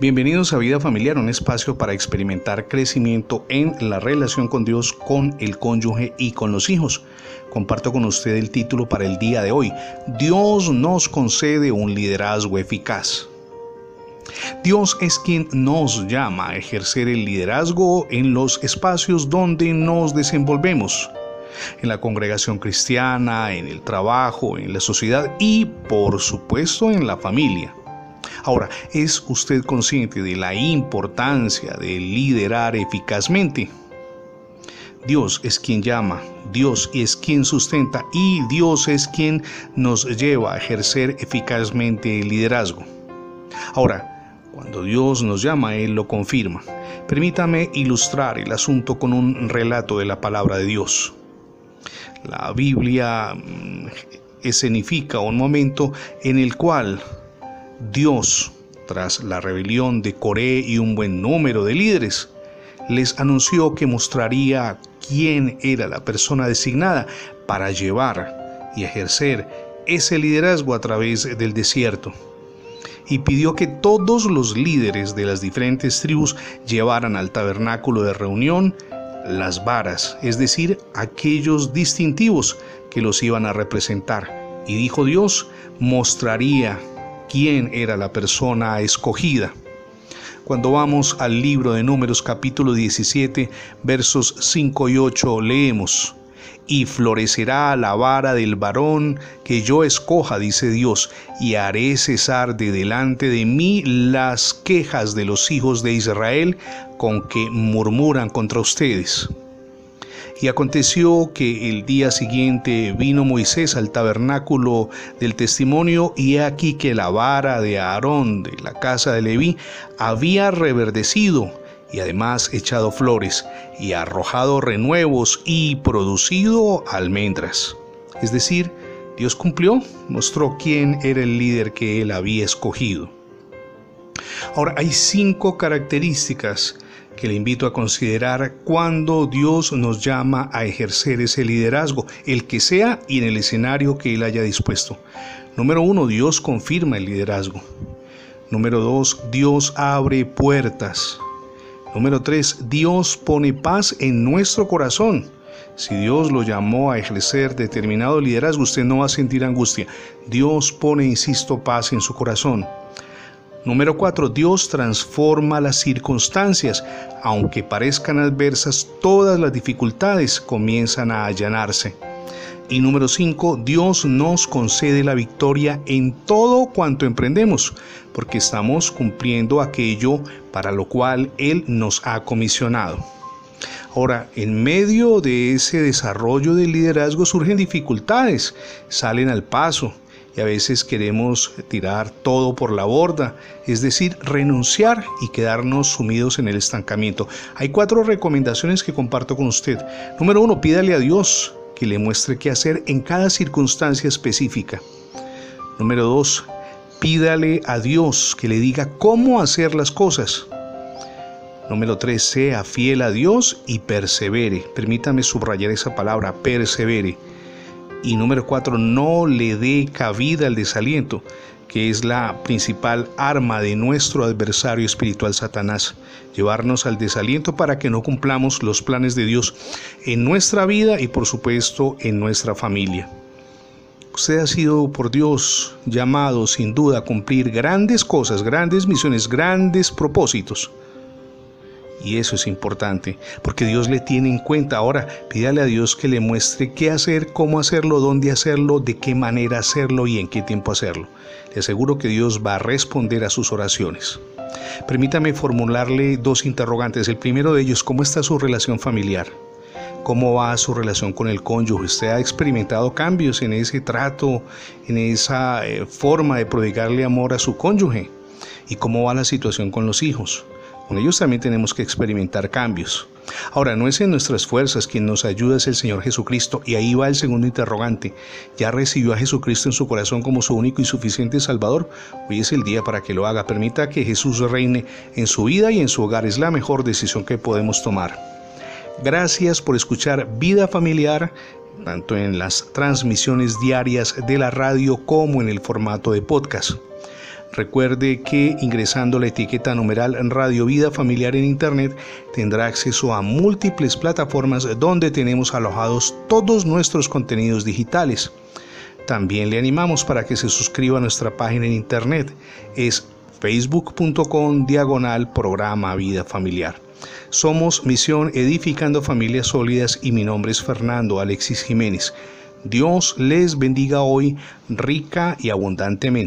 Bienvenidos a Vida Familiar, un espacio para experimentar crecimiento en la relación con Dios, con el cónyuge y con los hijos. Comparto con usted el título para el día de hoy. Dios nos concede un liderazgo eficaz. Dios es quien nos llama a ejercer el liderazgo en los espacios donde nos desenvolvemos en la congregación cristiana, en el trabajo, en la sociedad y por supuesto en la familia. Ahora, ¿es usted consciente de la importancia de liderar eficazmente? Dios es quien llama, Dios es quien sustenta y Dios es quien nos lleva a ejercer eficazmente el liderazgo. Ahora, cuando Dios nos llama, Él lo confirma. Permítame ilustrar el asunto con un relato de la palabra de Dios. La Biblia mm, escenifica un momento en el cual Dios, tras la rebelión de Coré y un buen número de líderes, les anunció que mostraría quién era la persona designada para llevar y ejercer ese liderazgo a través del desierto. Y pidió que todos los líderes de las diferentes tribus llevaran al tabernáculo de reunión las varas, es decir, aquellos distintivos que los iban a representar. Y dijo Dios, mostraría quién era la persona escogida. Cuando vamos al libro de Números capítulo 17 versos 5 y 8 leemos, y florecerá la vara del varón que yo escoja, dice Dios, y haré cesar de delante de mí las quejas de los hijos de Israel con que murmuran contra ustedes. Y aconteció que el día siguiente vino Moisés al tabernáculo del testimonio y he aquí que la vara de Aarón de la casa de Leví había reverdecido y además echado flores y arrojado renuevos y producido almendras. Es decir, Dios cumplió, mostró quién era el líder que él había escogido. Ahora, hay cinco características que le invito a considerar cuando Dios nos llama a ejercer ese liderazgo, el que sea y en el escenario que Él haya dispuesto. Número uno, Dios confirma el liderazgo. Número dos, Dios abre puertas. Número tres, Dios pone paz en nuestro corazón. Si Dios lo llamó a ejercer determinado liderazgo, usted no va a sentir angustia. Dios pone, insisto, paz en su corazón. Número 4. Dios transforma las circunstancias. Aunque parezcan adversas, todas las dificultades comienzan a allanarse. Y número 5. Dios nos concede la victoria en todo cuanto emprendemos, porque estamos cumpliendo aquello para lo cual Él nos ha comisionado. Ahora, en medio de ese desarrollo del liderazgo surgen dificultades, salen al paso, a veces queremos tirar todo por la borda, es decir, renunciar y quedarnos sumidos en el estancamiento. Hay cuatro recomendaciones que comparto con usted. Número uno, pídale a Dios que le muestre qué hacer en cada circunstancia específica. Número dos, pídale a Dios que le diga cómo hacer las cosas. Número tres, sea fiel a Dios y persevere. Permítame subrayar esa palabra, persevere. Y número cuatro, no le dé cabida al desaliento, que es la principal arma de nuestro adversario espiritual Satanás. Llevarnos al desaliento para que no cumplamos los planes de Dios en nuestra vida y por supuesto en nuestra familia. Usted ha sido por Dios llamado sin duda a cumplir grandes cosas, grandes misiones, grandes propósitos. Y eso es importante, porque Dios le tiene en cuenta. Ahora, pídale a Dios que le muestre qué hacer, cómo hacerlo, dónde hacerlo, de qué manera hacerlo y en qué tiempo hacerlo. Le aseguro que Dios va a responder a sus oraciones. Permítame formularle dos interrogantes. El primero de ellos, ¿cómo está su relación familiar? ¿Cómo va su relación con el cónyuge? ¿Usted ha experimentado cambios en ese trato, en esa eh, forma de prodigarle amor a su cónyuge? ¿Y cómo va la situación con los hijos? Con ellos también tenemos que experimentar cambios. Ahora, no es en nuestras fuerzas quien nos ayuda, es el Señor Jesucristo. Y ahí va el segundo interrogante. ¿Ya recibió a Jesucristo en su corazón como su único y suficiente Salvador? Hoy es el día para que lo haga. Permita que Jesús reine en su vida y en su hogar. Es la mejor decisión que podemos tomar. Gracias por escuchar Vida Familiar, tanto en las transmisiones diarias de la radio como en el formato de podcast. Recuerde que ingresando la etiqueta numeral Radio Vida Familiar en Internet tendrá acceso a múltiples plataformas donde tenemos alojados todos nuestros contenidos digitales. También le animamos para que se suscriba a nuestra página en Internet. Es facebook.com diagonal programa Vida Familiar. Somos Misión Edificando Familias Sólidas y mi nombre es Fernando Alexis Jiménez. Dios les bendiga hoy rica y abundantemente.